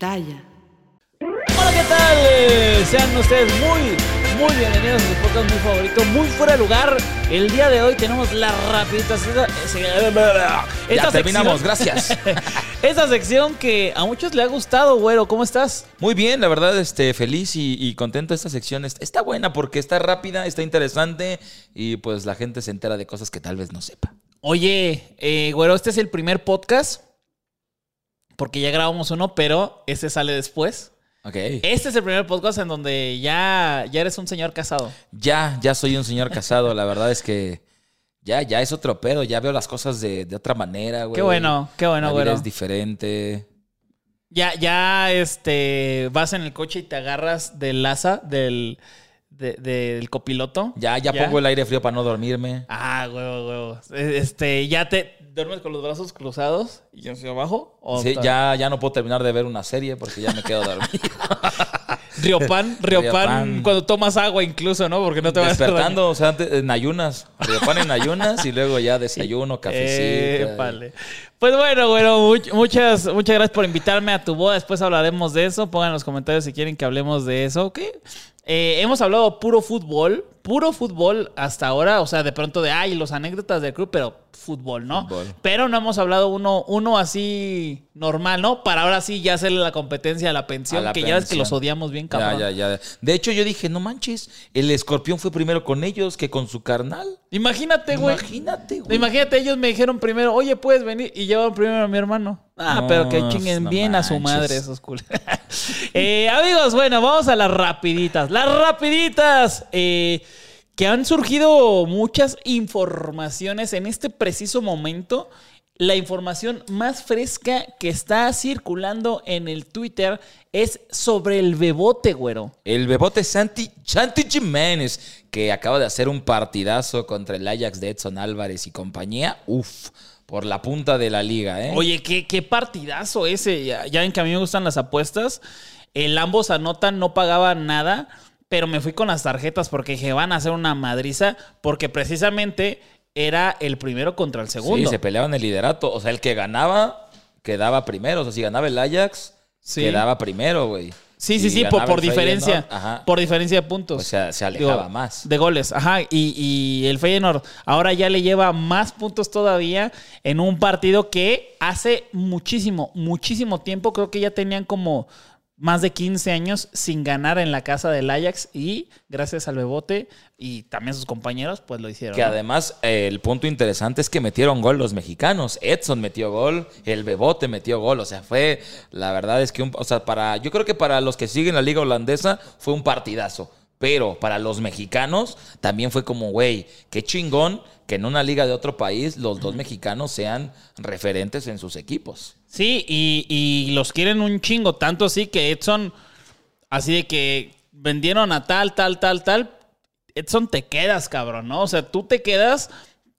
Pitaya. Hola, ¿qué tal? Eh, Sean ustedes muy, muy bienvenidos a su podcast muy favorito, muy fuera de lugar. El día de hoy tenemos la rapidita. Esta, Ya terminamos, sección- gracias. Esta sección que a muchos le ha gustado, güero. ¿Cómo estás? Muy bien, la verdad, este, feliz y, y contento. Esta sección está, está buena porque está rápida, está interesante y pues la gente se entera de cosas que tal vez no sepa. Oye, eh, güero, este es el primer podcast. Porque ya grabamos uno, pero este sale después. Ok. Este es el primer podcast en donde ya, ya eres un señor casado. Ya, ya soy un señor casado. La verdad es que ya, ya es otro pedo. Ya veo las cosas de, de otra manera, güey. Qué bueno, qué bueno, La vida es diferente. Ya, ya, este, vas en el coche y te agarras del asa del, de- del copiloto. Ya, ya, pongo el aire frío para no dormirme. Ah, huevo, huevo. Este, ya te duermes con los brazos cruzados y hacia abajo. ¿O Sí, ya, ya no puedo terminar de ver una serie porque ya me quedo dormido. Riopan, Riopan, cuando tomas agua incluso, ¿no? Porque no te vas a Despertando, o sea, antes- en ayunas. Riopan en ayunas y luego ya desayuno, cafecito. Épale. Pues bueno, bueno, much- muchas, muchas gracias por invitarme a tu boda. Después hablaremos de eso. Pongan en los comentarios si quieren que hablemos de eso. ¿ok? Eh, hemos hablado puro fútbol, puro fútbol hasta ahora. O sea, de pronto de, ay, los anécdotas del club, pero fútbol, ¿no? Fútbol. Pero no hemos hablado uno, uno así normal, ¿no? Para ahora sí ya hacerle la competencia a la pensión, A la que ya es que los odiamos bien, Ya, cabrón. ya, ya. De hecho, yo dije, no manches, el escorpión fue primero con ellos que con su carnal. Imagínate, güey. Imagínate, güey. Imagínate, ellos me dijeron primero, oye, puedes venir, y llevaron primero a mi hermano. Ah, No, pero que chinguen no bien a su madre esos culos. Eh, amigos, bueno, vamos a las rapiditas. Las rapiditas. eh, que han surgido muchas informaciones en este preciso momento. La información más fresca que está circulando en el Twitter es sobre el bebote, güero. El bebote Santi, Santi Jiménez, que acaba de hacer un partidazo contra el Ajax de Edson Álvarez y compañía. Uf, por la punta de la liga, ¿eh? Oye, qué, qué partidazo ese. Ya, ya ven que a mí me gustan las apuestas. El ambos anotan, no pagaba nada, pero me fui con las tarjetas porque dije, van a hacer una madriza, porque precisamente era el primero contra el segundo. Sí, se peleaban el liderato. O sea, el que ganaba, quedaba primero. O sea, si ganaba el Ajax, Sí. quedaba primero, güey. Sí, sí, sí, por, por diferencia. Ajá. Por diferencia de puntos. Pues se, se Digo, alejaba más. De goles, ajá. Y, y el Feyenoord ahora ya le lleva más puntos todavía en un partido que hace muchísimo, muchísimo tiempo. Creo que ya tenían como más de 15 años sin ganar en la casa del Ajax y gracias al Bebote y también sus compañeros, pues lo hicieron. Que ¿no? además eh, el punto interesante es que metieron gol los mexicanos. Edson metió gol, el Bebote metió gol. O sea, fue, la verdad es que, un- o sea, para, yo creo que para los que siguen la liga holandesa fue un partidazo. Pero para los mexicanos también fue como, güey, qué chingón que en una liga de otro país los dos mexicanos sean referentes en sus equipos. Sí, y, y los quieren un chingo, tanto así que Edson, así de que vendieron a tal, tal, tal, tal. Edson, te quedas, cabrón, ¿no? O sea, tú te quedas.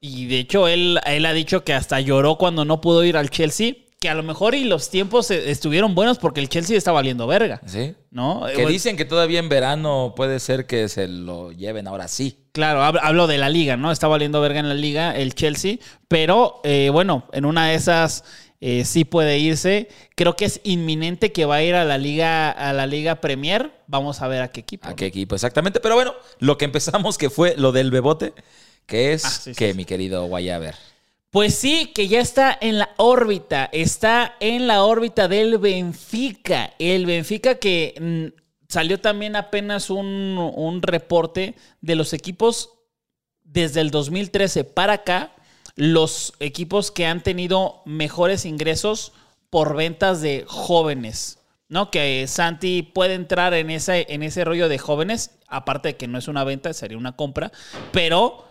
Y de hecho, él, él ha dicho que hasta lloró cuando no pudo ir al Chelsea. Que a lo mejor y los tiempos eh, estuvieron buenos porque el Chelsea está valiendo verga. ¿Sí? ¿No? Que dicen que todavía en verano puede ser que se lo lleven ahora sí. Claro, hab- hablo de la liga, ¿no? Está valiendo verga en la liga el Chelsea, pero eh, bueno, en una de esas eh, sí puede irse. Creo que es inminente que va a ir a la liga a la liga Premier. Vamos a ver a qué equipo. ¿A qué equipo? Exactamente. Pero bueno, lo que empezamos que fue lo del bebote, que es Ah, sí, que sí. mi querido Guayaber. Pues sí, que ya está en la órbita, está en la órbita del Benfica. El Benfica que mm, salió también apenas un, un reporte de los equipos desde el 2013 para acá, los equipos que han tenido mejores ingresos por ventas de jóvenes. ¿No? Que Santi puede entrar en ese, en ese rollo de jóvenes, aparte de que no es una venta, sería una compra, pero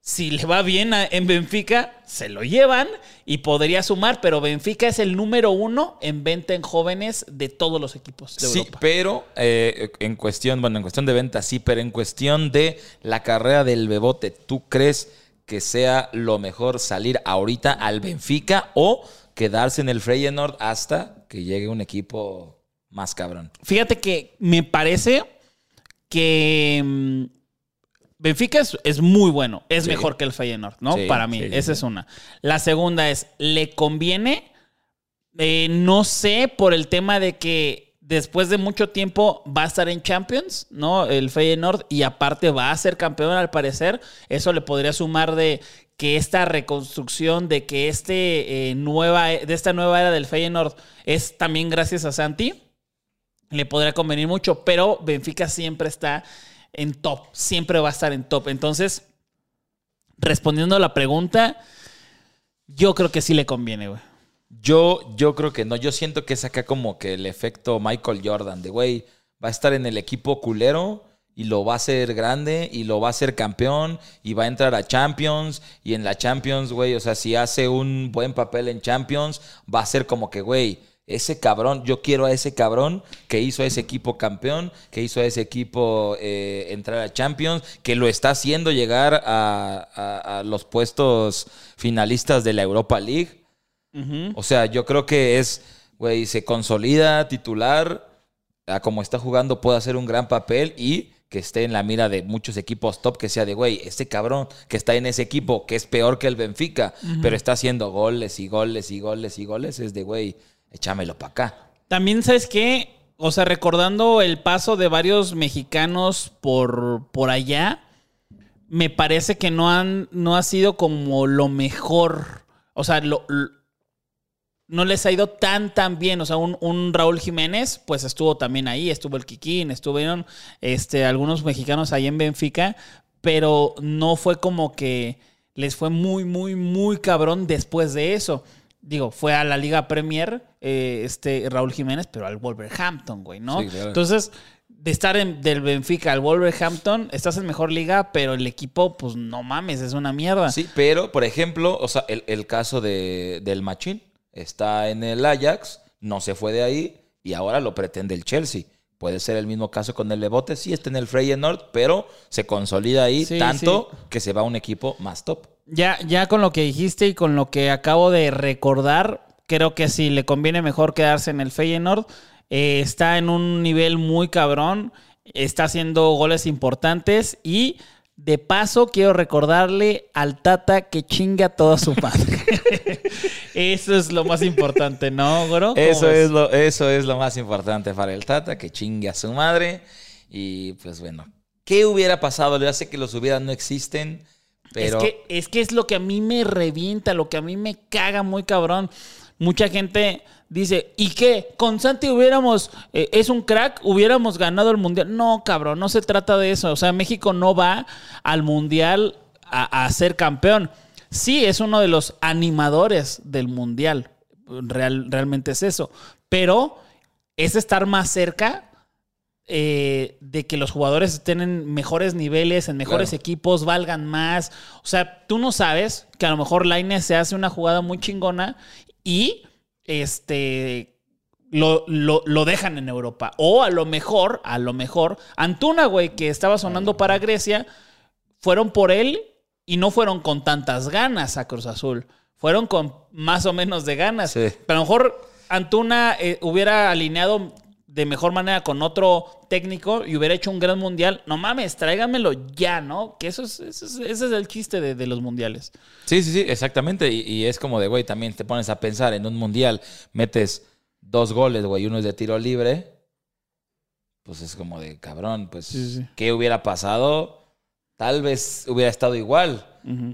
si le va bien a- en Benfica, se lo llevan y podría sumar, pero Benfica es el número uno en venta en jóvenes de todos los equipos de Sí, Europa. pero eh, en cuestión, bueno, en cuestión de venta sí, pero en cuestión de la carrera del Bebote, ¿tú crees que sea lo mejor salir ahorita al Benfica o quedarse en el Feyenoord hasta que llegue un equipo más cabrón? Fíjate que me parece que mm, Benfica es, es muy bueno, es Sí. mejor que el Feyenoord, ¿no? Sí, Para mí, sí, esa es una. La segunda es, ¿le conviene? Eh, no sé, por el tema de que después de mucho tiempo va a estar en Champions, ¿no? El Feyenoord, y aparte va a ser campeón al parecer. Eso le podría sumar de que esta reconstrucción, de que este, eh, nueva, de esta nueva era del Feyenoord es también gracias a Santi le podría convenir mucho, pero Benfica siempre está en top, siempre va a estar en top. Entonces, respondiendo a la pregunta, yo creo que sí le conviene, güey. Yo, yo creo que no. Yo siento que es acá como que el efecto Michael Jordan, de güey, va a estar en el equipo culero y lo va a hacer grande y lo va a hacer campeón y va a entrar a Champions y en la Champions, güey, o sea, si hace un buen papel en Champions, va a ser como que, güey, ese cabrón, yo quiero a ese cabrón que hizo a ese equipo campeón, que hizo a ese equipo eh, entrar a Champions, que lo está haciendo llegar a, los puestos finalistas de la Europa League. O sea, yo creo que es, güey, se consolida titular, a como está jugando puede hacer un gran papel y que esté en la mira de muchos equipos top, que sea de, güey, este cabrón que está en ese equipo, que es peor que el Benfica, pero está haciendo goles y goles y goles y goles, es de, güey, échamelo para acá. También, ¿sabes qué? O sea, recordando el paso de varios mexicanos por, por allá, me parece que no, han, no ha sido como lo mejor. O sea, lo- lo- no les ha ido tan, tan bien. O sea, un, un Raúl Jiménez, pues estuvo también ahí, estuvo el Kikín, estuvieron este, algunos mexicanos ahí en Benfica, pero no fue como que les fue muy, muy, muy cabrón después de eso. Digo, fue a la Liga Premier, eh, este Raúl Jiménez, pero al Wolverhampton, güey, ¿no? Sí, claro. Entonces, de estar en- del Benfica al Wolverhampton, estás en mejor liga, pero el equipo, pues no mames, es una mierda. Sí, pero, por ejemplo, o sea, el, el caso de, del Machín está en el Ajax, no se fue de ahí y ahora lo pretende el Chelsea. Puede ser el mismo caso con el Lebote, sí está en el Feyenoord, pero se consolida ahí Sí, tanto que se va a un equipo más top. Ya, ya con lo que dijiste y con lo que acabo de recordar, creo que sí le conviene mejor quedarse en el Feyenoord. Eh, está en un nivel muy cabrón, está haciendo goles importantes y de paso quiero recordarle al Tata que chinga a toda su madre. Eso es lo más importante, ¿no, Goro? ¿Cómo Eso ves? es, lo, eso es lo más importante para el Tata, que chingue a su madre. Y pues bueno, ¿qué hubiera pasado? Ya sé que los hubiera no existen, pero... Es, que, es que es lo que a mí me revienta, lo que a mí me caga muy cabrón. Mucha gente dice, ¿y qué? Con Santi hubiéramos, eh, es un crack, hubiéramos ganado el mundial. No, cabrón, no se trata de eso. O sea, México no va al mundial a, a ser campeón. Sí, es uno de los animadores del mundial. Real- realmente es eso. Pero es estar más cerca eh, de que los jugadores estén en mejores niveles, en mejores Claro. equipos, valgan más. O sea, tú no sabes que a lo mejor Lainez se hace una jugada muy chingona y este lo, lo- lo dejan en Europa. O a lo mejor, a lo mejor, Antuna, güey, que estaba sonando para Grecia, fueron por él y no fueron con tantas ganas a Cruz Azul. Fueron con más o menos de ganas. Sí. Pero a lo mejor Antuna eh, hubiera alineado de mejor manera con otro técnico y hubiera hecho un gran mundial. No mames, tráigamelo ya, ¿no? Que eso es, eso es- ese es el chiste de, de los mundiales. Sí, sí, sí, exactamente. Y, y es como de, güey, también te pones a pensar en un mundial, metes dos goles, güey, uno es de tiro libre. Pues es como de, cabrón, pues, Sí, sí. ¿qué hubiera pasado? Tal vez hubiera estado igual,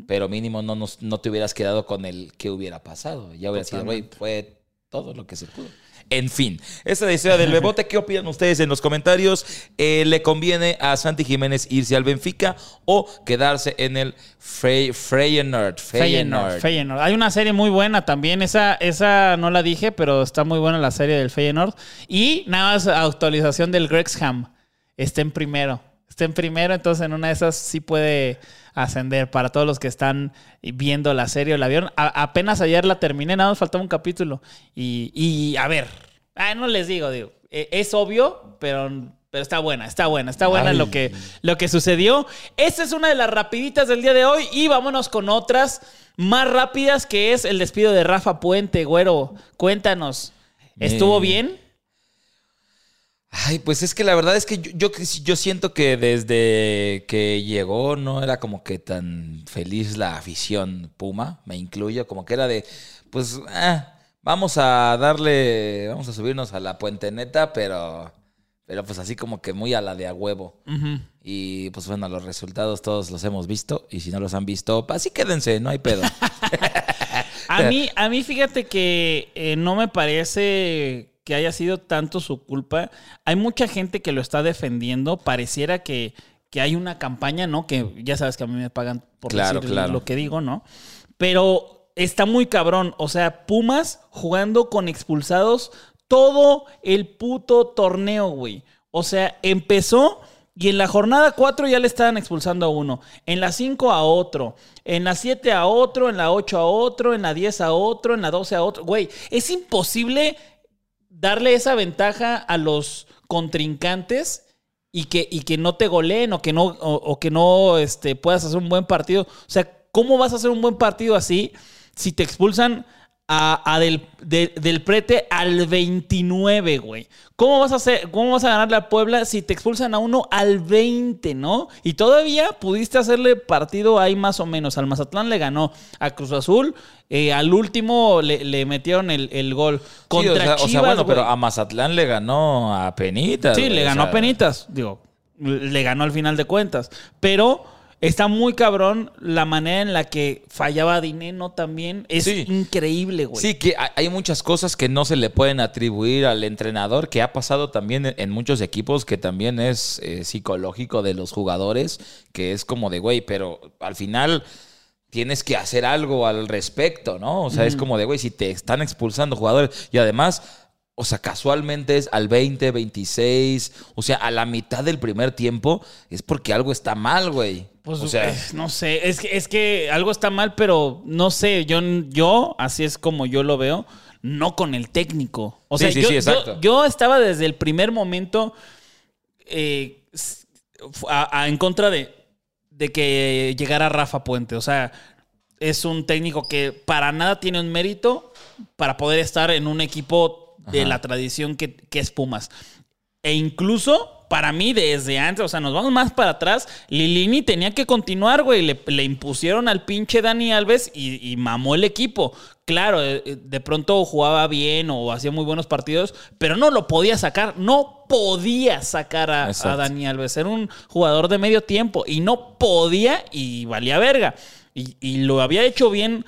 pero mínimo no, nos- no te hubieras quedado con el qué hubiera pasado. Ya hubiera sido, güey, fue todo lo que se pudo. En fin, esa es la historia del Bebote. ¿Qué opinan ustedes en los comentarios? Eh, ¿Le conviene a Santi Jiménez irse al Benfica o quedarse en el Frey- Feyenoord? Feyenoord, Feyenoord. Hay una serie muy buena también. Esa, esa no la dije, pero está muy buena la serie del Feyenoord. Y nada más actualización del Grexham. Está en primero. Está en primero, entonces en una de esas sí puede ascender para todos los que están viendo la serie o la vieron. A- apenas ayer la terminé, nada más faltaba un capítulo. Y, y, a ver, ah, no les digo, digo, e- es obvio, pero, pero está buena, está buena, está buena Ay. lo que, lo que sucedió. Esta es una de las rapiditas del día de hoy y vámonos con otras más rápidas que es el despido de Rafa Puente, güero. Cuéntanos, ¿estuvo Eh, bien? Ay, pues es que la verdad es que yo, yo, yo siento que desde que llegó no era como que tan feliz la afición Puma, me incluyo, como que era de, pues, ah, vamos a darle, vamos a subirnos a la puente neta, pero, pero pues así como que muy a la de a huevo. Y pues bueno, los resultados todos los hemos visto y si no los han visto, así quédense, no hay pedo. A mí, a mí fíjate que eh, no me parece que haya sido tanto su culpa. Hay mucha gente que lo está defendiendo. Pareciera que, que hay una campaña, ¿no? Que ya sabes que a mí me pagan por Claro, decir claro. lo que digo, ¿no? Pero está muy cabrón. O sea, Pumas jugando con expulsados todo el puto torneo, güey. O sea, empezó y en la jornada 4 ya le estaban expulsando a uno. En la 5 a otro. En la 7 a otro. En la 8 a otro. En la 10 a otro. En la 12 a otro. Güey, es imposible darle esa ventaja a los contrincantes y que, y que no te goleen o que no, o, que no este, puedas hacer un buen partido. O sea, ¿cómo vas a hacer un buen partido así si te expulsan a, a del, de- del prete al 29, güey? ¿Cómo vas a hacer, cómo vas a ganarle a Puebla si te expulsan a uno al 20, no? Y todavía pudiste hacerle partido ahí más o menos. Al Mazatlán le ganó, a Cruz Azul, eh, al último le, le metieron el, el gol. Sí, Contra o, sea, o sea, Chivas, bueno, pero a Mazatlán le ganó a Penitas. Sí, güey, le o ganó sea, a penitas, digo, le ganó al final de cuentas. Pero está muy cabrón la manera en la que fallaba Dineno también. Es Sí. increíble, güey. Sí, que hay- muchas cosas que no se le pueden atribuir al entrenador, que ha pasado también en- en muchos equipos, que también es eh, psicológico de los jugadores, que es como de, güey, pero al final tienes que hacer algo al respecto, ¿no? O sea, es como de, güey, si te están expulsando jugadores y además... O sea, casualmente es al 20, 26, o sea, a la mitad del primer tiempo, es porque algo está mal, güey. Pues, o sea, eh, no sé, es que, es que algo está mal, pero no sé, yo, yo, así es como yo lo veo, no con el técnico. O Sí, sea, sí, yo, sí, yo- exacto. yo estaba desde el primer momento eh, a- en contra de, de que llegara Rafa Puente. O sea, es un técnico que para nada tiene un mérito para poder estar en un equipo de Ajá. la tradición que, que es Pumas. E incluso para mí, desde antes, o sea, nos vamos más para atrás. Lilini tenía que continuar, güey. Le, le impusieron al pinche Dani Alves y, y mamó el equipo. Claro, eh, eh, de pronto jugaba bien o hacía muy buenos partidos, pero no lo podía sacar. No podía sacar a, a. Dani Alves. Era un jugador de medio tiempo y no podía y valía verga. Y, y lo había hecho bien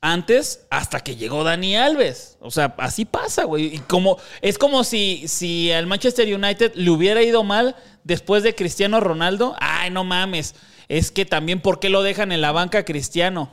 antes hasta que llegó Dani Alves. O sea, así pasa, güey. Y como, es como si, si al Manchester United le hubiera ido mal después de Cristiano Ronaldo. Ay, no mames. Es que también, ¿por qué lo dejan en la banca Cristiano?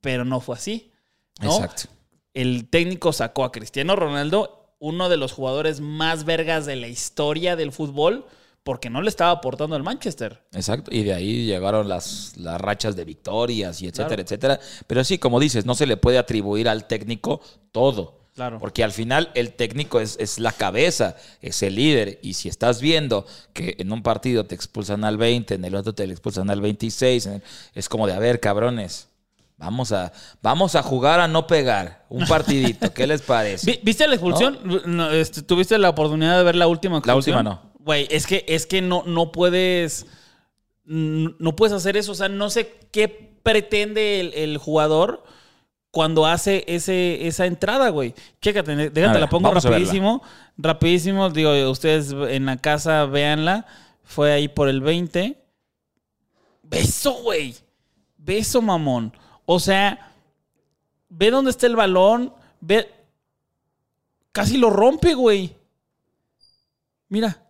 Pero no fue así. ¿no? exacto. El técnico sacó a Cristiano Ronaldo, uno de los jugadores más vergas de la historia del fútbol, porque no le estaba aportando al Manchester. Exacto, y de ahí llegaron las, las rachas de victorias y etcétera, Claro. etcétera. Pero sí, como dices, no se le puede atribuir al técnico todo. Claro. Porque al final el técnico es, es la cabeza, es el líder. Y si estás viendo que en un partido te expulsan al 20, en el otro te expulsan al 26, en el- es como de, a ver, cabrones, vamos a, vamos a jugar a no pegar. Un partidito, ¿qué les parece? Vi- ¿Viste la expulsión? No, este, ¿Tuviste la oportunidad de ver la última La expulsión? última no. Güey, es que, es que no, no puedes. No puedes hacer eso. O sea, no sé qué pretende el, el jugador cuando hace ese, esa entrada, güey. Chécate, déjate, ver, la pongo rapidísimo. Rapidísimo. Digo, ustedes en la casa véanla. Fue ahí por el 20. Beso, güey. Beso, mamón. O sea, ve dónde está el balón. Ve. Casi lo rompe, güey. Mira.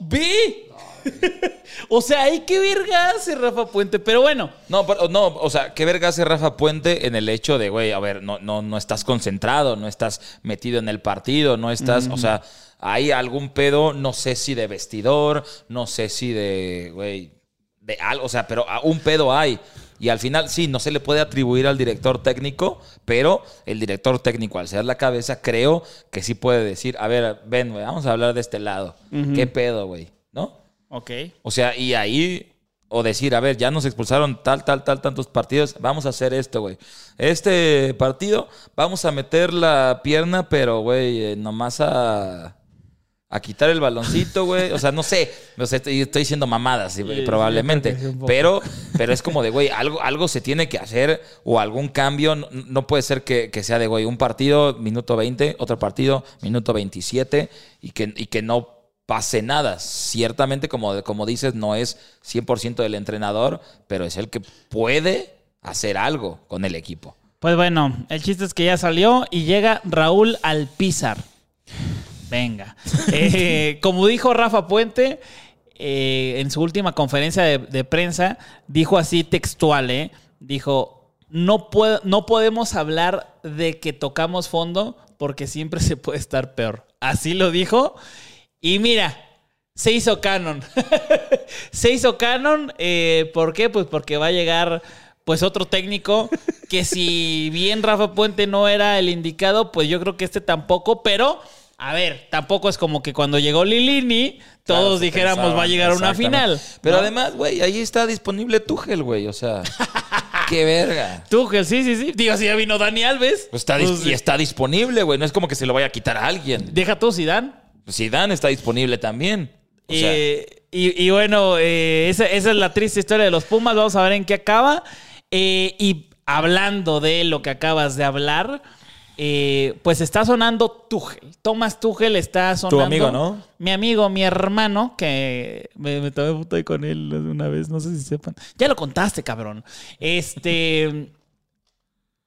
¡Ve! o sea, hay que verga hace Rafa Puente, pero bueno. No, pero, no, o sea, ¿qué verga hace Rafa Puente en el hecho de, güey, a ver, no, no, no estás concentrado, no estás metido en el partido, no estás, o sea, hay algún pedo, no sé si de vestidor, no sé si de, güey, de algo, o sea, pero un pedo hay. Y al final, sí, no se le puede atribuir al director técnico, pero el director técnico, al ser la cabeza, creo que sí puede decir, a ver, ven, güey, vamos a hablar de este lado. ¿Qué pedo, güey? ¿No? Ok. O sea, y ahí, o decir, a ver, ya nos expulsaron tal, tal, tal, tantos partidos, vamos a hacer esto, güey. Este partido, vamos a meter la pierna, pero, güey, eh, nomás a, a quitar el baloncito, güey. O sea, no sé, o sea, estoy, estoy diciendo mamadas, sí, Sí, probablemente. sí, pero, pero es como de, güey, algo, algo se tiene que hacer o algún cambio. No, no puede ser que, que sea de, güey, un partido, minuto 20, otro partido, minuto 27, y que, y que no pase nada. Ciertamente, como, como dices, no es 100% del entrenador, pero es el que puede hacer algo con el equipo. Pues bueno, el chiste es que ya salió y llega Raúl Alpizar. Venga. Eh, como dijo Rafa Puente eh, en su última conferencia de, prensa, dijo así textual, ¿eh? Dijo, no, no podemos hablar de que tocamos fondo porque siempre se puede estar peor. Así lo dijo. Y mira, se hizo canon. se hizo canon. ¿Por qué? Pues porque va a llegar pues otro técnico que si bien Rafa Puente no era el indicado, pues yo creo que este tampoco, pero a ver, tampoco es como que cuando llegó Lilini todos Claro, dijéramos pensaba, va a llegar a una final. Pero ¿no? además, güey, ahí está disponible Tuchel, güey. O sea, qué verga. Tuchel, sí, sí, sí. Digo, si ya vino Dani Alves. Pues está pues, y está disponible, güey. No es como que se lo vaya a quitar a alguien. Deja tú, Zidane. Zidane está disponible también. O sea, Eh, y, y bueno, eh, esa, esa es la triste historia de los Pumas. Vamos a ver en qué acaba. Eh, y hablando de lo que acabas de hablar, eh, pues está sonando Tuchel. Thomas Tuchel está sonando. amigo, ¿no? Mi amigo, mi hermano, que me, me tomé ahí con él una vez, no sé si sepan. Ya lo contaste, cabrón. Este.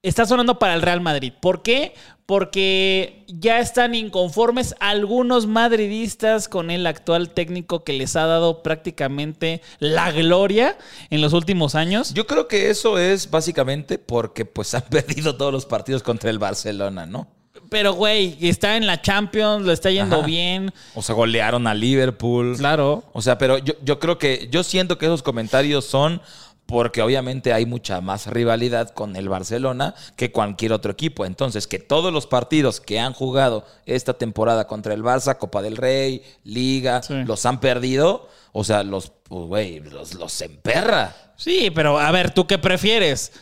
Está sonando para el Real Madrid. ¿Por qué? Porque ya están inconformes algunos madridistas con el actual técnico que les ha dado prácticamente la gloria en los últimos años. yo creo que eso es básicamente porque pues han perdido todos los partidos contra el Barcelona, ¿no? Pero, güey, está en la Champions, lo está yendo Ajá. bien. O sea, golearon a Liverpool. Claro. O sea, pero yo, yo creo que, yo siento que esos comentarios son porque obviamente hay mucha más rivalidad con el Barcelona que cualquier otro equipo. Entonces, que todos los partidos que han jugado esta temporada contra el Barça, Copa del Rey, Liga, Sí. los han perdido, o sea, los, pues, güey, los, los emperra. Sí, pero a ver, ¿tú qué prefieres?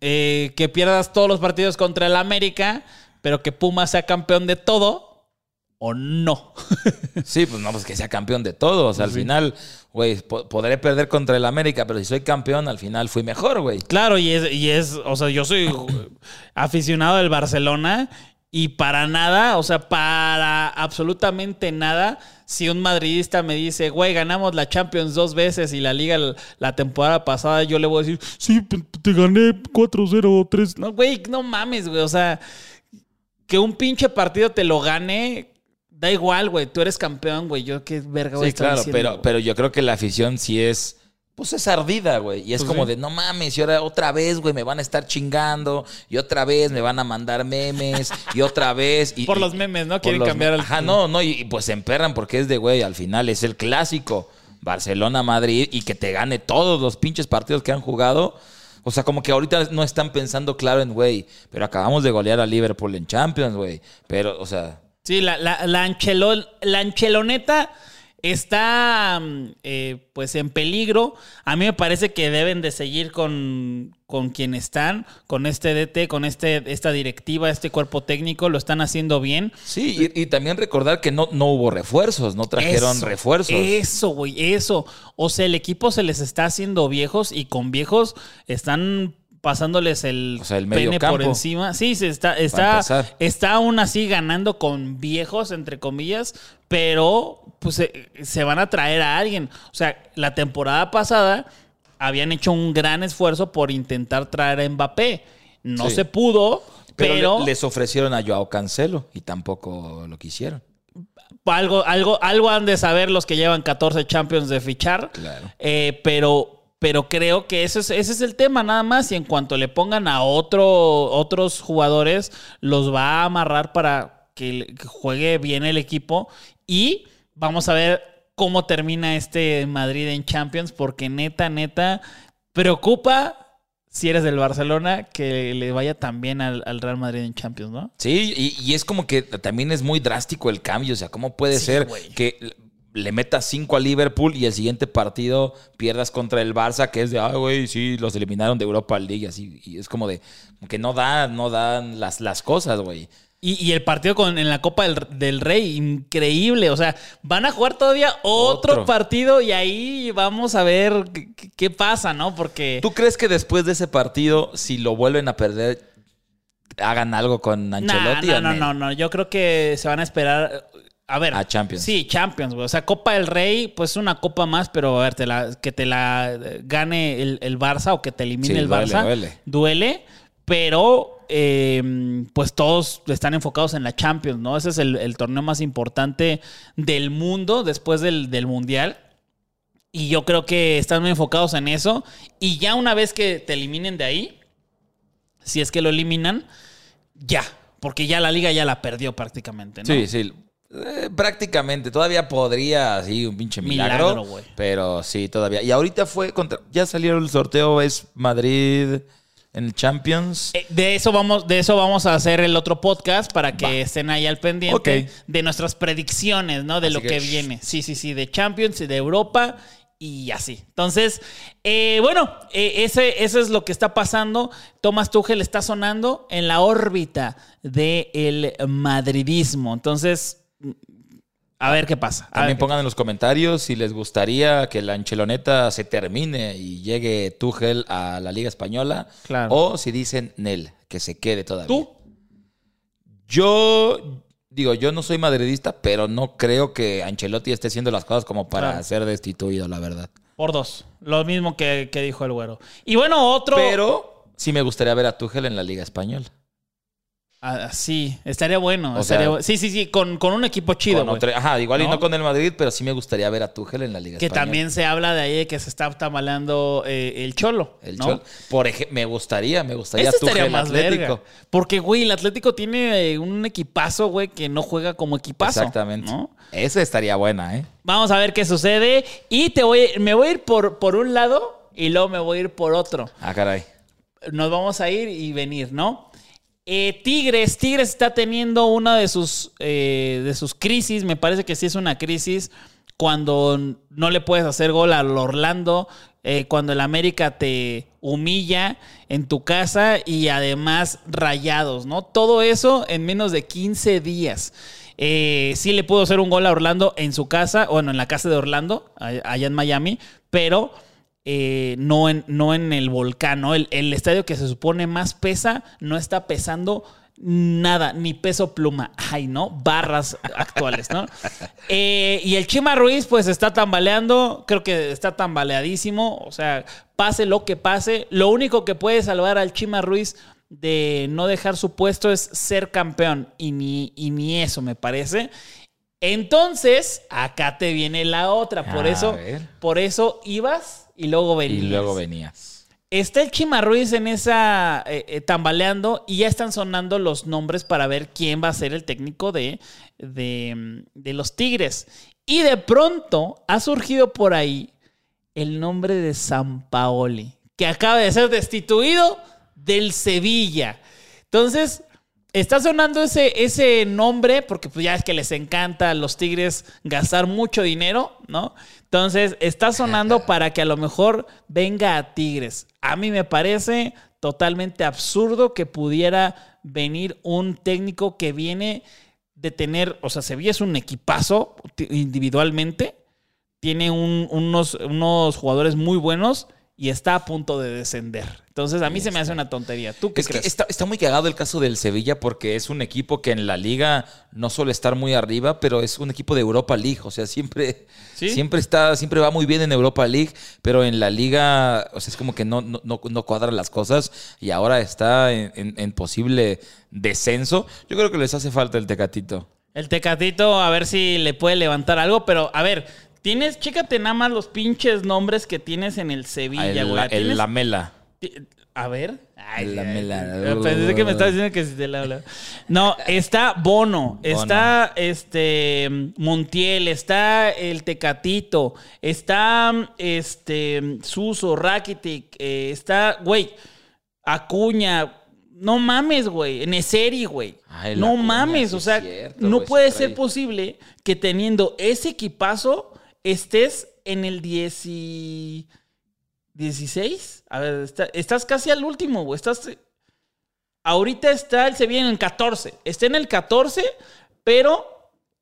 Eh, ¿Que pierdas todos los partidos contra el América, pero que Pumas sea campeón de todo? ¿O no? Sí, pues no, pues que sea campeón de todo. O sea, al final, güey, po- podré perder contra el América, pero si soy campeón, al final fui mejor, güey. Claro, y es, y es, o sea, yo soy aficionado del Barcelona y para nada, o sea, para absolutamente nada, si un madridista me dice, güey, ganamos la Champions dos veces y la liga la temporada pasada, yo le voy a decir, sí, te gané 4-0 3. No, güey, no mames, güey, o sea, que un pinche partido te lo gane, da igual, güey, tú eres campeón, güey, yo qué verga voy a Sí, estar claro, diciendo, pero, güey? pero yo creo que la afición sí es. Pues es ardida, güey. Y es Pues como sí. de, no mames, y ahora otra vez, güey, me van a estar chingando. Y otra vez me van a mandar memes. y otra vez. Y, Por y- los memes, ¿no? Quieren cambiar al- Ajá, no, no. Y, y pues se emperran porque es de, güey, al final es el clásico. Barcelona-Madrid. Y que te gane todos los pinches partidos que han jugado. O sea, como que ahorita no están pensando claro en, güey, pero acabamos de golear a Liverpool en Champions, güey. Pero, o sea, Sí, la, la, la, la Ancheloneta está mm, eh, pues en peligro. A mí me parece que deben de seguir con, con quien están, con este DT, con este, esta directiva, este cuerpo técnico, lo están haciendo bien. Sí, y, y también recordar que no, no hubo refuerzos, no trajeron Eso, refuerzos. Eso, güey, eso. O sea, el equipo se les está haciendo viejos y con viejos están pasándoles el, O sea, el medio pene por encima. Sí, se está, está, está aún así ganando con viejos, entre comillas, pero pues se, se van a traer a alguien. O sea, la temporada pasada habían hecho un gran esfuerzo por intentar traer a Mbappé. No Sí. se pudo, Pero, pero, le- les ofrecieron a Joao Cancelo y tampoco lo quisieron. algo, algo, algo han de saber los que llevan 14 Champions de fichar. Claro. Eh, pero, pero creo que ese es, ese es el tema nada más. Y en cuanto le pongan a otro, otros jugadores, los va a amarrar para que, juegue bien el equipo. Y vamos a ver cómo termina este Madrid en Champions. Porque neta, neta, preocupa si eres del Barcelona que le vaya tan bien al, al Real Madrid en Champions, ¿no? Sí, y, y es como que también es muy drástico el cambio. O sea, ¿cómo puede Sí, ser güey. que le metas 5 a Liverpool y el siguiente partido pierdas contra el Barça, que es de, ah, güey, sí, los eliminaron de Europa League, así. Y es como de, que no dan, no dan las, las cosas, güey. Y, y el partido con, en la Copa del, del Rey, increíble. O sea, van a jugar todavía otro, Otro. partido y ahí vamos a ver qué, pasa, ¿no? Porque ¿Tú crees que después de ese partido, si lo vuelven a perder, hagan algo con Ancelotti? no, no? no, no. Yo creo que se van a esperar. A ver. A Champions. Sí, Champions, güey. O sea, Copa del Rey, pues una copa más, pero a ver, te la- que te la gane el, el Barça o que te elimine Sí, el duele, Barça. duele. Duele, pero eh, pues todos están enfocados en la Champions, ¿no? Ese es el, el torneo más importante del mundo después del, del Mundial. Y yo creo que están muy enfocados en eso. Y ya una vez que te eliminen de ahí, si es que lo eliminan, ya. Porque ya la liga ya la perdió prácticamente, ¿no? Sí, sí. Eh, prácticamente. Todavía podría, así, un pinche milagro. Pero sí, todavía. Y ahorita fue contra. Ya salió el sorteo, es Madrid en el Champions. Eh, De eso vamos, de eso vamos a hacer el otro podcast para que estén ahí al pendiente de nuestras predicciones, ¿no? De Así lo que, viene. Sí, sí, sí, de Champions y de Europa y así. Entonces, eh, bueno, eh, ese, eso es lo que está pasando. Thomas Tuchel está sonando en la órbita del madridismo. Entonces, a ver qué pasa. A También ver pongan en los comentarios si les gustaría que la Ancheloneta se termine y llegue Tuchel a la Liga Española. Claro. O si dicen Nel, que se quede todavía. ¿Tú? Yo digo, yo no soy madridista, pero no creo que Ancelotti esté haciendo las cosas como para Claro. ser destituido, la verdad. Por dos. Lo mismo que, que dijo el güero. Y bueno, otro. Pero sí me gustaría ver a Tuchel en la Liga Española. Ah, sí, estaría bueno. O estaría sea, bu- sí, sí, sí, con, con un equipo chido. Otro- ajá, igual y ¿No? no con el Madrid, pero sí me gustaría ver a Tuchel en la Liga Que Española. también se habla de ahí de que se está tambaleando eh, el Cholo. El ¿no? Chol- Por ejemplo, me gustaría, me gustaría estaría Tuchel más Atlético. verga. Porque, güey, el Atlético tiene eh, un equipazo, güey, que no juega como equipazo. Exactamente. ¿no? Esa estaría buena, ¿eh? Vamos a ver qué sucede. Y te voy, me voy a ir por, por un lado y luego me voy a ir por otro. Ah, caray. nos vamos a ir y venir, ¿no? Eh, Tigres, Tigres está teniendo una de sus, eh, de sus crisis, me parece que sí es una crisis, cuando no le puedes hacer gol al Orlando, eh, cuando el América te humilla en tu casa y además rayados, ¿no? Todo eso en menos de 15 días. Sí le pudo hacer un gol a Orlando en su casa, bueno, en la casa de Orlando, allá en Miami, pero eh, no, en, no en el volcán, ¿no? El, el estadio que se supone más pesa no está pesando nada, ni peso pluma. Ay, ¿no? Barras actuales, ¿no? Eh, y el Chima Ruiz, pues está tambaleando, creo que está tambaleadísimo, o sea, pase lo que pase, lo único que puede salvar al Chima Ruiz de no dejar su puesto es ser campeón, y ni, y ni eso me parece. Entonces, acá te viene la otra, por A eso, ver. por eso ibas y luego venías. Y luego venías. Está el Chima Ruiz en esa eh, eh, tambaleando y ya están sonando los nombres para ver quién va a ser el técnico de, de, mm, de los Tigres. Y de pronto ha surgido por ahí el nombre de San Paoli, que acaba de ser destituido del Sevilla. Entonces, está sonando ese, ese nombre, porque pues ya es que les encanta a los Tigres gastar mucho dinero, ¿no? Entonces, está sonando para que a lo mejor venga a Tigres. A mí me parece totalmente absurdo que pudiera venir un técnico que viene de tener, o sea, Sevilla es un equipazo individualmente, tiene un- unos, unos jugadores muy buenos y está a punto de descender. Entonces, a mí se me hace una tontería. ¿Tú qué Es crees? que está, está muy cagado el caso del Sevilla porque es un equipo que en la liga no suele estar muy arriba, pero es un equipo de Europa League. O sea, siempre, ¿Sí? siempre está, siempre va muy bien en Europa League, pero en la liga, o sea, es como que no, no, no, no cuadran las cosas y ahora está en, en- en posible descenso. Yo creo que les hace falta el Tecatito. El Tecatito, a ver si le puede levantar algo, pero a ver, tienes, chécate nada más los pinches nombres que tienes en el Sevilla, el, güey. el Tienes- Lamela. A ver. Ay, El Lamela. ay, Pensé que me estaba diciendo que si te la habla. No, está Bono, está este Montiel, está el Tecatito, está este Suso, Rakitic, eh, está, güey, Acuña. No mames, güey. Neseri, güey. Ay, la No mames. o sea, cierto, no güey, puede ser posible que teniendo ese equipazo estés en el 10 y- 16. A ver, está- estás casi al último. Estás. Ahorita está el Sevilla en el 14. Está en el 14, pero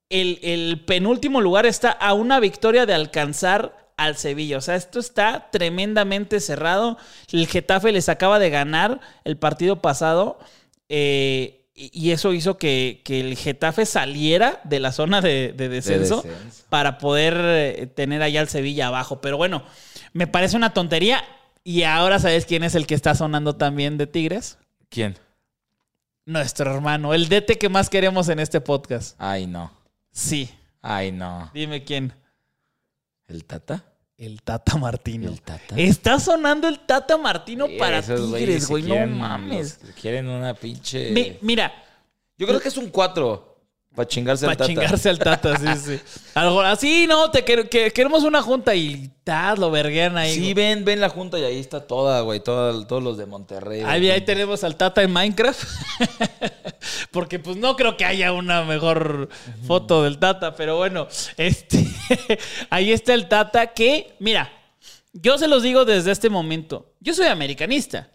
el, el penúltimo lugar está a una victoria de alcanzar al Sevilla. O sea, esto está tremendamente cerrado. El Getafe les acaba de ganar el partido pasado. eh, y eso hizo que, que el Getafe saliera de la zona de, de descenso, descenso. para poder eh, tener allá al Sevilla abajo. Pero bueno, me parece una tontería. Y ahora sabes quién es el que está sonando también de Tigres. ¿Quién? Nuestro hermano, el DT que más queremos en este podcast. Ay, no. Sí, Ay, no. dime quién. ¿El Tata? El Tata Martino. ¿El Tata? Está sonando el Tata Martino para Tigres, güey. No mames. Quieren una pinche. Mi- mira, Yo creo que es un 4. Para chingarse al para Tata. chingarse al Tata, sí, sí. Algo así, no, te quer- que- queremos una junta y tas, lo verguean ahí. Sí, güey. ven, ven la junta y ahí está toda, güey. toda- todos los de Monterrey. Ahí, güey. ahí tenemos al Tata en Minecraft. Porque pues no creo que haya una mejor foto del Tata, pero bueno, este ahí está el Tata que, mira, yo se los digo desde este momento. Yo soy americanista,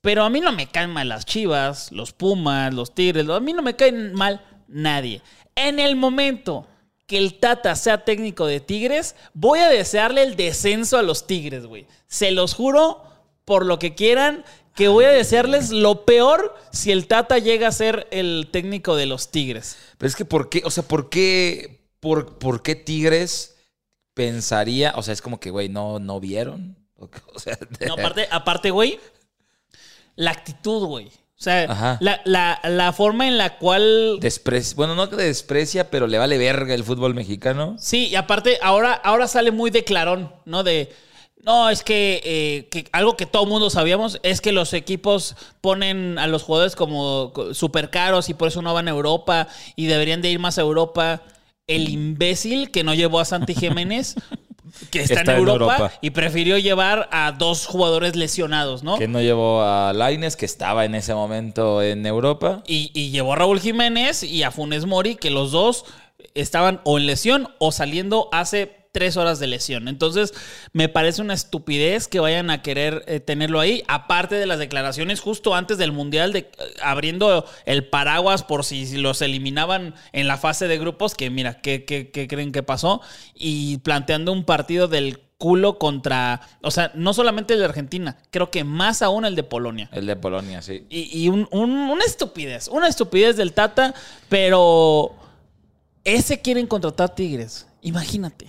pero a mí no me caen mal las Chivas, los Pumas, los Tigres, a mí no me caen mal nadie. En el momento que el Tata sea técnico de Tigres, voy a desearle el descenso a los Tigres, güey. Se los juro por lo que quieran que voy a desearles lo peor si el Tata llega a ser el técnico de los Tigres. Pero es que, ¿por qué? O sea, ¿por qué, por, por qué Tigres pensaría? O sea, es como que, güey, no, no vieron. O No, aparte, aparte, güey, la actitud, güey. O sea, la, la- la forma en la cual desprecia. Bueno, no que desprecia, pero le vale verga el fútbol mexicano. Sí, y aparte, ahora, ahora sale muy de clarón, ¿no? De. No, es que, eh, que algo que todo mundo sabíamos es que los equipos ponen a los jugadores como co- súper caros y por eso no van a Europa y deberían de ir más a Europa. El imbécil que no llevó a Santi Jiménez, que está, Está en, Europa. y prefirió llevar a dos jugadores lesionados, ¿no? Que no llevó a Laines, que estaba en ese momento en Europa. Y, y llevó a Raúl Jiménez y a Funes Mori, que los dos estaban o en lesión o saliendo hace tres horas de lesión. Entonces, me parece una estupidez que vayan a querer eh, tenerlo ahí, aparte de las declaraciones justo antes del Mundial, de, eh, abriendo el paraguas por si los eliminaban en la fase de grupos, que mira, ¿qué, qué- qué creen que pasó? Y planteando un partido del culo contra, o sea, no solamente el de Argentina, creo que más aún el de Polonia. El de Polonia, sí. Y, y un- un- una estupidez, una estupidez del Tata, pero ese quieren contratar Tigres. Imagínate.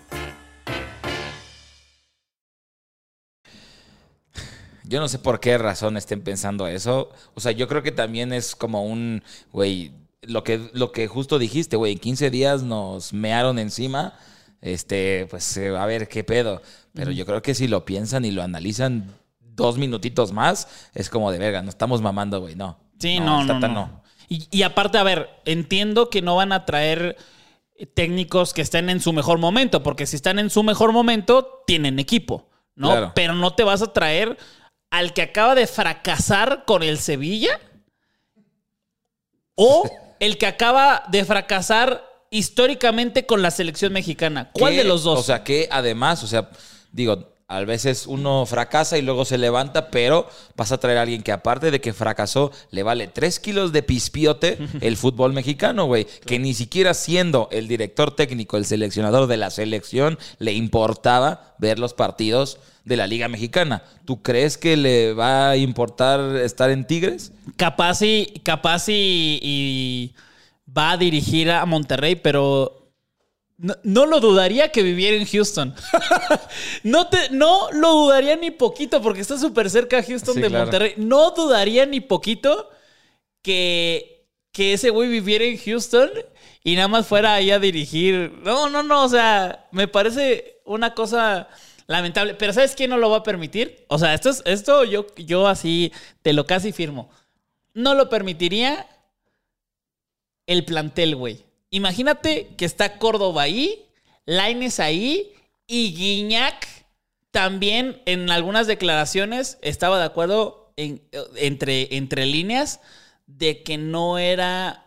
Yo no sé por qué razón estén pensando eso. O sea, yo creo que también es como un, güey, lo que, lo que justo dijiste, güey, en 15 días nos mearon encima. Este, pues eh, a ver qué pedo. Pero yo creo que si lo piensan y lo analizan dos minutitos más, es como de verga, no estamos mamando, güey, no. Sí, no, no, no. Y, y aparte, a ver, entiendo que no van a traer técnicos que estén en su mejor momento, porque si están en su mejor momento, tienen equipo, ¿no? Claro. Pero no te vas a traer al que acaba de fracasar con el Sevilla o el que acaba de fracasar históricamente con la selección mexicana. ¿Cuál de los dos? O sea, que además, o sea, digo, a veces uno fracasa y luego se levanta, pero vas a traer a alguien que aparte de que fracasó, le vale 3 kilos de pispiote el fútbol mexicano, güey. Que ni siquiera siendo el director técnico, el seleccionador de la selección, le importaba ver los partidos de la Liga Mexicana. ¿Tú crees que le va a importar estar en Tigres? capaz y, capaz y, y va a dirigir a Monterrey, pero no, no lo dudaría que viviera en Houston. no, te, no lo dudaría ni poquito porque está súper cerca a Houston Sí, de claro. Monterrey. No dudaría ni poquito que, que ese güey viviera en Houston y nada más fuera ahí a dirigir. No, no, no, o sea, me parece una cosa lamentable. Pero ¿sabes quién no lo va a permitir? O sea, esto, es, esto yo, yo así te lo casi firmo. No lo permitiría el plantel, güey. Imagínate que está Córdoba ahí, Laines ahí y Guiñac también en algunas declaraciones estaba de acuerdo en- entre, entre líneas de que no era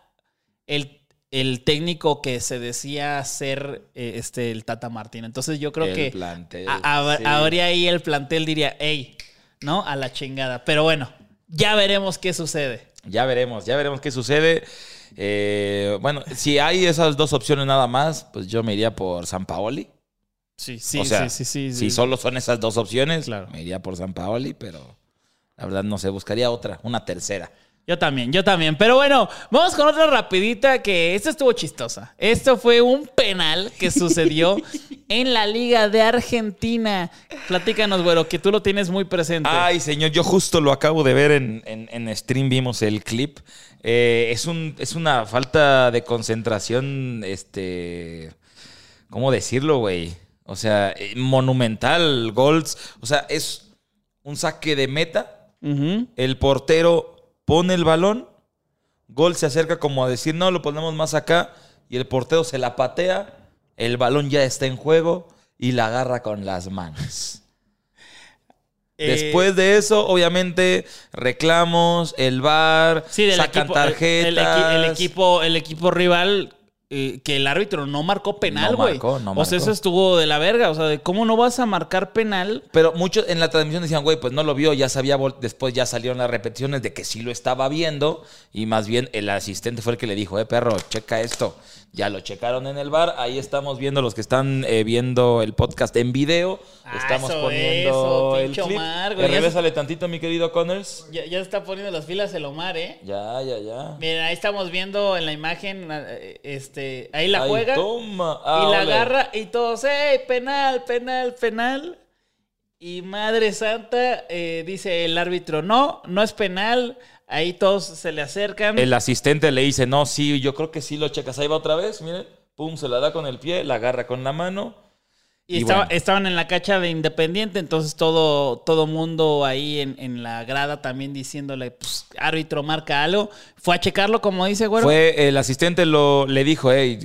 el, el técnico que se decía ser eh, este, el Tata Martín. Entonces yo creo El que plantel, a- a- sí. habría ahí el plantel diría, hey, ¿no? A la chingada. Pero bueno, ya veremos qué sucede. Ya veremos, ya veremos qué sucede. Eh, bueno, si hay esas dos opciones nada más, pues yo me iría por San Paoli. Sí, sí, o sea, sí, sí, sí, si solo son esas dos opciones, Claro. me iría por San Paoli, pero la verdad no sé, buscaría otra, una tercera. Yo también, yo también. Pero bueno, vamos con otra rapidita que esta estuvo chistosa. Esto fue un penal que sucedió en la Liga de Argentina. Platícanos, güero, que tú lo tienes muy presente. Ay, señor, yo justo lo acabo de ver en, en- en stream, vimos el clip. Eh, es, un, es una falta de concentración, este... ¿Cómo decirlo, güey? O sea, eh, monumental, goals. O sea, es un saque de meta. El portero pone el balón, Gol se acerca como a decir, no, lo ponemos más acá, y el portero se la patea, el balón ya está en juego y la agarra con las manos. Eh, Después de eso, obviamente, reclamos, el bar, sí, sacan equipo, tarjetas. El equipo, el equipo rival. Eh, que el árbitro no marcó penal, No güey. marcó, no O sea, marcó. eso estuvo de la verga. O sea, de cómo no vas a marcar penal. Pero muchos en la transmisión decían, güey, pues no lo vio, ya sabía, después ya salieron las repeticiones de que sí lo estaba viendo y más bien el asistente fue el que le dijo, eh, perro, checa esto. Ya lo checaron en el bar, ahí estamos viendo los que están eh, viendo el podcast en video, Ah, estamos eso, poniendo eso, el clip. Omar, Eh, güey, Regrésale tantito, mi querido Connors. Ya, ya está poniendo las filas el Omar, ¿eh? Ya, ya, ya. Miren, ahí estamos viendo en la imagen, eh, este, ahí la Ahí, juega toma. y Ah, la ole. agarra y todos, ¡ey, penal, penal, penal! Y Madre Santa, eh, dice el árbitro, no, no es penal. Ahí todos se le acercan. El asistente le dice, no, sí, yo creo que sí lo checas. Ahí va otra vez, miren. Pum, se la da con el pie, la agarra con la mano. Y y estaba- bueno. estaban en la cacha de Independiente, entonces todo, todo mundo ahí en, en la grada también diciéndole, pues, árbitro, marca algo. Fue a checarlo, como dice, güero. Fue el asistente lo le dijo, hey,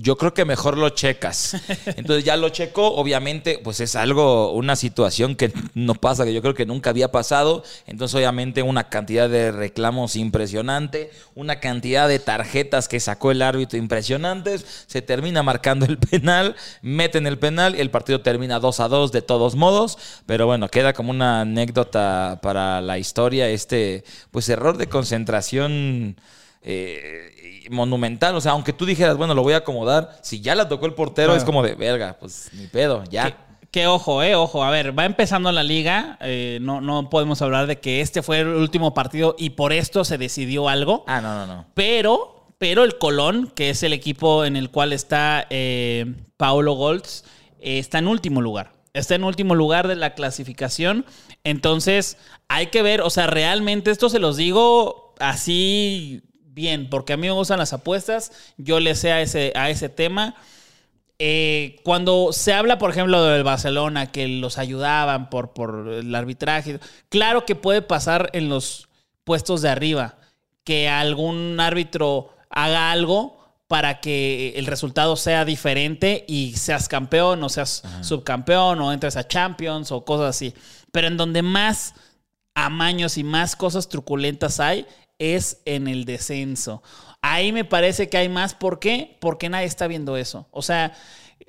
yo creo que mejor lo checas. Entonces ya lo checó, obviamente, pues es algo, una situación que no pasa, que yo creo que nunca había pasado. Entonces, obviamente, una cantidad de reclamos impresionante, una cantidad de tarjetas que sacó el árbitro impresionantes. Se termina marcando el penal, meten el penal y el partido termina 2 a 2 de todos modos. Pero bueno, queda como una anécdota para la historia este, pues error de concentración eh, monumental. O sea, aunque tú dijeras, bueno, lo voy a acomodar, si ya la tocó el portero, es como de verga, pues ni pedo, ya. Que ojo, eh, ojo. A ver, va empezando la liga. eh, no, no podemos hablar de que este fue el último partido y por esto se decidió algo. Ah, no, no, no. Pero, pero el Colón, que es el equipo en el cual está eh, Paulo Goltz, eh, está en último lugar. Está en último lugar de la clasificación. Entonces, hay que ver, o sea, realmente esto se los digo así bien, porque a mí me gustan las apuestas. Yo le sé a ese, a ese tema. Eh, cuando se habla, por ejemplo, del Barcelona, que los ayudaban por, por el arbitraje, claro que puede pasar en los puestos de arriba, que algún árbitro haga algo para que el resultado sea diferente y seas campeón o seas subcampeón o entres a Champions o cosas así. Pero en donde más amaños y más cosas truculentas hay es en el descenso. Ahí me parece que hay más. ¿Por qué? Porque nadie está viendo eso. O sea,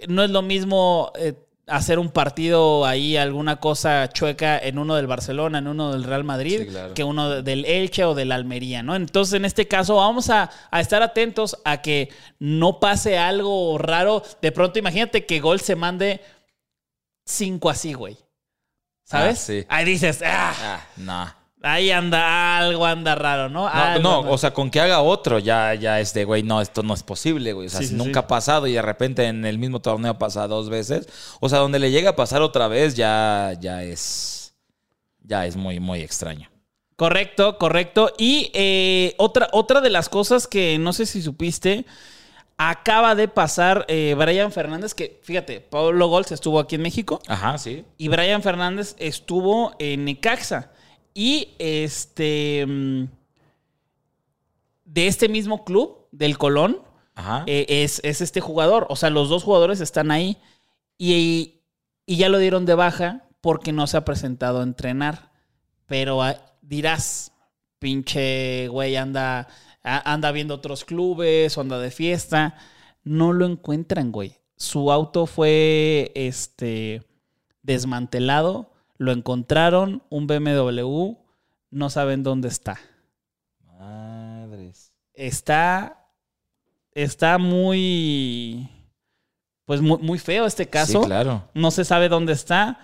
no es lo mismo eh, hacer un partido ahí, alguna cosa chueca en uno del Barcelona, en uno del Real Madrid, Sí, claro. que uno del Elche o del Almería, ¿no? Entonces, en este caso, vamos a, a estar atentos a que no pase algo raro. De pronto, imagínate que Gol se mande cinco así, güey. ¿Sabes? Ah, sí. Ahí dices, ah, Ah, no. Ahí anda, algo anda raro, ¿no? No, Algo no, anda- o sea, con que haga otro ya, ya es de, güey, no, esto no es posible, güey. O sea, Sí, si sí, nunca sí. ha pasado y de repente en el mismo torneo pasa dos veces. O sea, donde le llega a pasar otra vez ya, ya es. Ya es muy, muy extraño. Correcto, correcto. Y eh, otra, otra de las cosas que no sé si supiste, acaba de pasar eh, Brian Fernández, que fíjate, Pablo Golz estuvo aquí en México Ajá, sí. y Brian Fernández estuvo en Necaxa. Y este. mm, De este mismo club, del Colón, Ajá. eh, es, es este jugador. O sea, los dos jugadores están ahí y, y ya lo dieron de baja porque no se ha presentado a entrenar. Pero ah, dirás, pinche güey, anda, a- anda viendo otros clubes anda de fiesta. No lo encuentran, güey. Su auto fue este, desmantelado. Lo encontraron, un BMW. No saben dónde está Madres. está. Está muy. Pues muy, muy feo este caso. Sí, claro. No se sabe dónde está.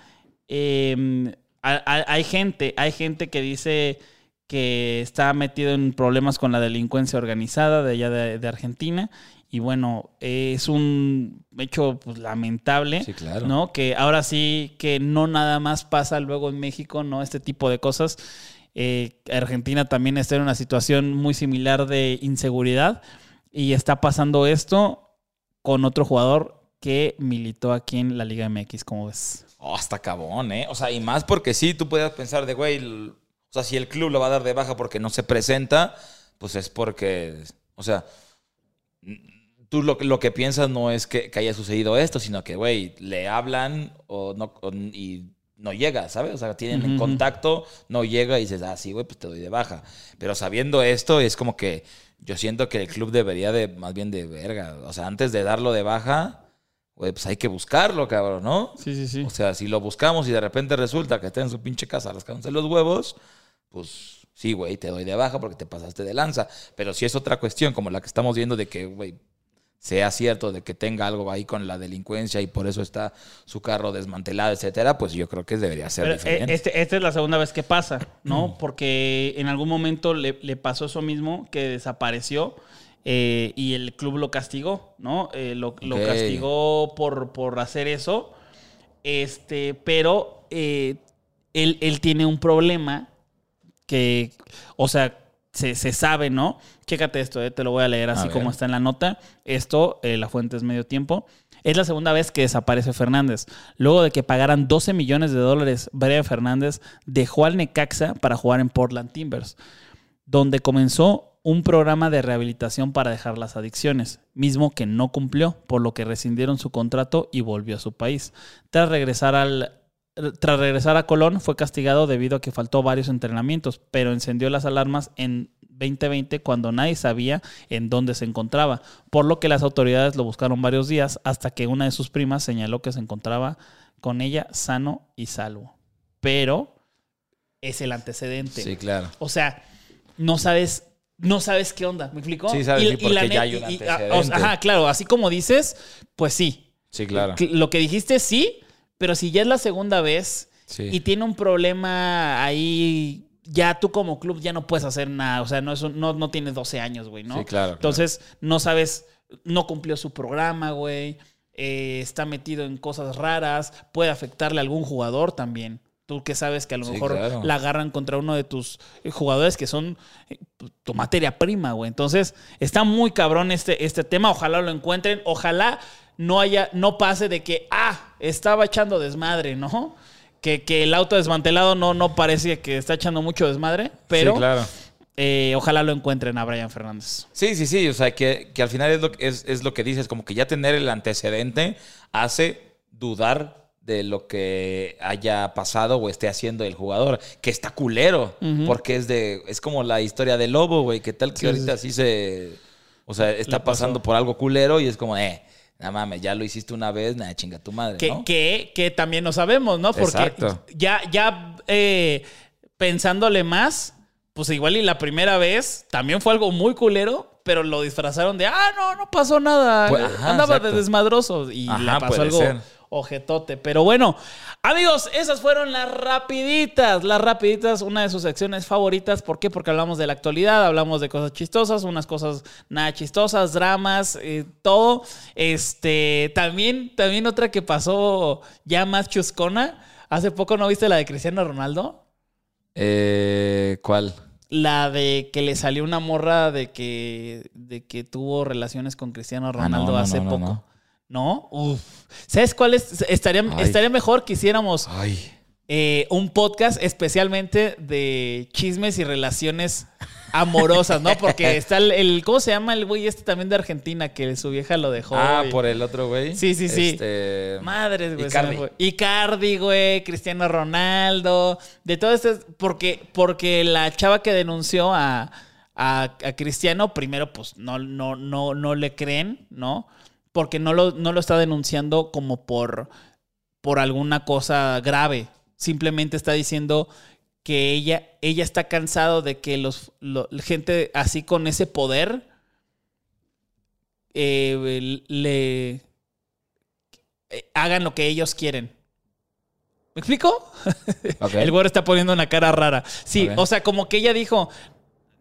Eh, hay, gente, hay gente que dice que está metido en problemas con la delincuencia organizada de allá de, de Argentina. Y bueno, es un hecho pues, lamentable. Sí, claro. ¿no? Que ahora sí que no nada más pasa luego en México, ¿no? Este tipo de cosas. Eh, Argentina también está en una situación muy similar de inseguridad y está pasando esto con otro jugador que militó aquí en la Liga MX, como ves. Oh, hasta cabón, ¿eh? O sea, y más porque sí, tú puedes pensar de, güey, o sea, si el club lo va a dar de baja porque no se presenta, pues es porque, o sea, tú lo, que- lo que piensas no es que, que haya sucedido esto, sino que, güey, le hablan o no, o- y no llega, ¿sabes? O sea, tienen Ujú, ujú. contacto, no llega y dices, ah, sí, güey, pues te doy de baja. Pero sabiendo esto, es como que yo siento que el club debería de, más bien de verga, o sea, antes de darlo de baja, güey, pues hay que buscarlo, cabrón, ¿no? Sí, sí, sí. O sea, si lo buscamos y de repente resulta que está en su pinche casa rascándose los huevos, pues sí, güey, te doy de baja porque te pasaste de lanza. Pero si es otra cuestión como la que estamos viendo de que, güey, sea cierto de que tenga algo ahí con la delincuencia y por eso está su carro desmantelado, etcétera, pues yo creo que debería ser Pero, eh, diferente. este- esta es la segunda vez que pasa, ¿no? Porque en algún momento le, le pasó eso mismo, que desapareció eh, y el club lo castigó, ¿no? Eh, lo, lo castigó por, por hacer eso. Este, pero eh, él, él tiene un problema que, o sea, se, se sabe, ¿no? Chécate esto, eh, te lo voy a leer así como está en la nota. Esto, eh, la fuente es medio tiempo. Es la segunda vez que desaparece Fernández. Luego de que pagaran 12 millones de dólares, Brian Fernández dejó al Necaxa para jugar en Portland Timbers, donde comenzó un programa de rehabilitación para dejar las adicciones, mismo que no cumplió, por lo que rescindieron su contrato y volvió a su país. Tras regresar al tras regresar a Colón fue castigado debido a que faltó varios entrenamientos, pero encendió las alarmas en 2020 cuando nadie sabía en dónde se encontraba, por lo que las autoridades lo buscaron varios días hasta que una de sus primas señaló que se encontraba con ella sano y salvo. Pero es el antecedente. Sí, claro. O sea, no sabes, no sabes qué onda, ¿me explico? Sí, sabes, sí, porque la ya hay un y- y- antecedente. ajá, claro, así como dices, pues sí. Sí, claro. Cl- Lo que dijiste sí, pero si ya es la segunda vez Sí. y tiene un problema ahí, ya tú como club ya no puedes hacer nada. O sea, no, es un- no, no tienes 12 años, güey, ¿no? Sí, claro, Entonces, no sabes, no cumplió su programa, güey. eh, está metido en cosas raras. Puede afectarle a algún jugador también. Tú que sabes que a lo Sí, mejor claro. la agarran contra uno de tus eh, jugadores que son eh, tu materia prima, güey. Entonces, está muy cabrón este, este tema. Ojalá lo encuentren. Ojalá no haya, no pase de que, ah, estaba echando desmadre, ¿no? Que, que el auto desmantelado no, no parece que está echando mucho desmadre, pero Sí, claro. eh, ojalá lo encuentren a Brian Fernández. Sí, sí, sí. O sea, que, que al final es lo, que- es, es lo que dices, como que ya tener el antecedente hace dudar de lo que haya pasado o esté haciendo el jugador, que está culero, porque es de es como la historia del lobo, güey, que tal que Sí, ahorita sí, sí se o sea, está pasando por algo culero y es como, eh, nada mames, ya lo hiciste una vez, nada, chinga tu madre, Que, ¿no? que, que también no sabemos, ¿no? Porque Exacto. ya, ya eh, pensándole más, pues igual y la primera vez también fue algo muy culero, pero lo disfrazaron de, ah, no, no pasó nada. Pues, ajá, Andaba exacto. de desmadroso y Ajá, le pasó algo ser. Ojetote. Pero bueno, amigos, esas fueron las rapiditas. Las rapiditas, una de sus secciones favoritas. ¿Por qué? Porque hablamos de la actualidad, hablamos de cosas chistosas, unas cosas nada chistosas, dramas, eh, todo. Este, también, también otra que pasó ya más chuscona. Hace poco no viste la de Cristiano Ronaldo. Eh, ¿cuál? La de que le salió una morra de que, de que tuvo relaciones con Cristiano Ah, no, Ronaldo no, hace no, poco. No. Uf. ¿Sabes cuál es? Estaría, Ay. estaría mejor que hiciéramos eh, un podcast especialmente de chismes y relaciones amorosas, ¿no? Porque está el, el- ¿cómo se llama el güey este también de Argentina que su vieja lo dejó? Ah, y- por el otro güey. Sí, sí, sí. Este, Madres, güey. Icardi. Icardi, güey. Cristiano Ronaldo. De todo esto. Porque, porque la chava que denunció a, a, a Cristiano, primero, pues no, no, no, no le creen, ¿no? Porque no lo, no lo está denunciando como por, por alguna cosa grave. Simplemente está diciendo que ella, ella está cansado de que los, lo- gente así con ese poder eh, le eh, hagan lo que ellos quieren. ¿Me explico? El güero está poniendo una cara rara. Sí, o sea, como que ella dijo,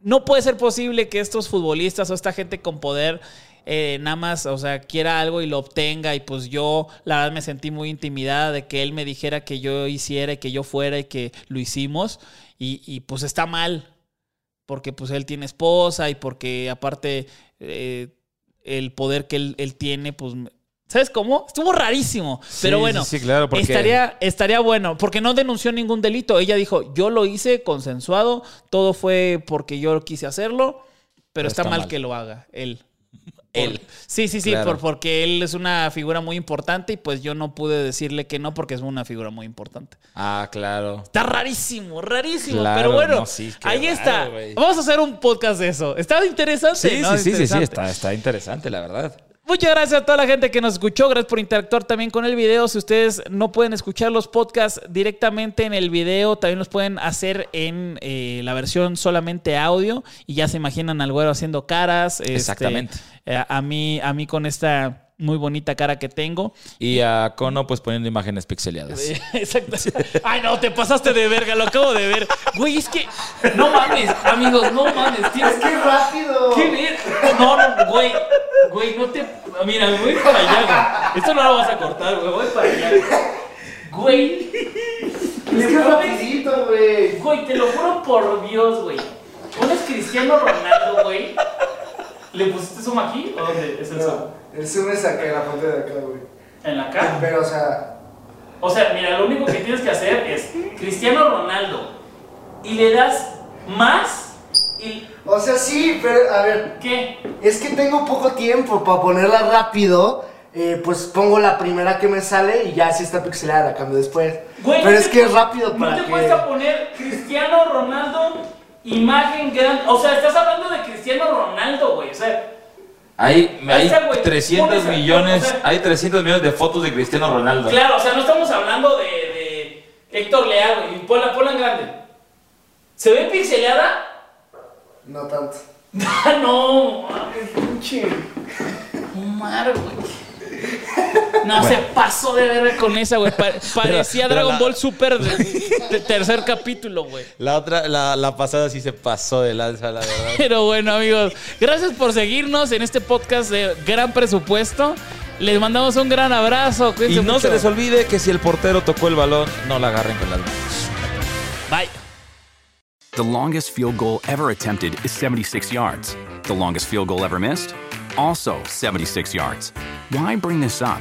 no puede ser posible que estos futbolistas o esta gente con poder eh, nada más, o sea, quiera algo y lo obtenga. Y pues yo, la verdad, me sentí muy intimidada de que él me dijera que yo hiciera y que yo fuera y que lo hicimos. Y, y, pues está mal, porque pues él tiene esposa y porque aparte eh, el poder que él, él tiene, pues... ¿Sabes cómo? Estuvo rarísimo. pero Sí, bueno, sí, sí, claro, porque- estaría, estaría bueno, porque no denunció ningún delito. Ella dijo, yo lo hice consensuado, todo fue porque yo quise hacerlo, pero, está, mal, que lo haga él. Él. Sí, sí, sí, Claro. por, porque él es una figura muy importante y pues yo no pude decirle que no porque es una figura muy importante. Ah, claro. Está rarísimo, rarísimo. Claro, pero bueno, no, sí, ahí raro, está. Vamos a hacer un podcast de eso. Está interesante. Sí, ¿no? sí, sí, sí, sí, está, está interesante, la verdad. Muchas gracias a toda la gente que nos escuchó. Gracias por interactuar también con el video. Si ustedes no pueden escuchar los podcasts directamente en el video, también los pueden hacer en eh, la versión solamente audio. Y ya se imaginan al güero haciendo caras. este, Exactamente. Eh, a, mí, a mí con esta muy bonita cara que tengo. Y a Cono, pues poniendo imágenes pixeleadas. Exacto. Ay, no, te pasaste de verga, lo acabo de ver. Güey, es que. No mames, amigos, no mames. Tienes que. rápido! ¿Qué ver? No, no, güey. Güey, no te. Mira, voy para allá, güey. Esto no lo vas a cortar, güey. Voy para allá. Güey. Es que rapidito, güey. Güey, te lo juro por Dios, güey. ¿Pones Cristiano Ronaldo, güey? ¿Le pusiste zoom aquí o dónde es el zoom? No, el zoom es acá, en la parte de acá, güey. ¿En la cara? Pero, o sea, O sea, mira, lo único que tienes que hacer es Cristiano Ronaldo y le das más y o sea, sí, pero, a ver, ¿qué? es que tengo poco tiempo para ponerla rápido. eh, pues pongo la primera que me sale y ya si está pixelada la cambio después. Güey, pero es que es rápido para No te que... cuesta poner Cristiano Ronaldo imagen grande. O sea, estás hablando de Cristiano Ronaldo, güey. O sea, Hay, hay güey. 300 Pones a- millones, o sea- hay 300 millones de fotos de Cristiano Ronaldo. claro, o sea, no estamos hablando de, de Héctor Leal, güey. Ponla, ponla en grande. ¿Se ve pixelada? No tanto. Ah, no, mames, pinche. Omar, güey. No, se pasó de verga con esa, güey. Pa- parecía pero Dragon la- Ball Super de, de tercer capítulo, güey. La otra, la, la pasada sí se pasó de lanza, la verdad. Pero bueno, amigos, gracias por seguirnos en este podcast de gran presupuesto. Les mandamos un gran abrazo. Y Cuídense no mucho. se les olvide que si el portero tocó el balón, no la agarren con las manos. Bye. The longest field goal ever attempted is 76 yards. The longest field goal ever missed? Also 76 yards. Why bring this up?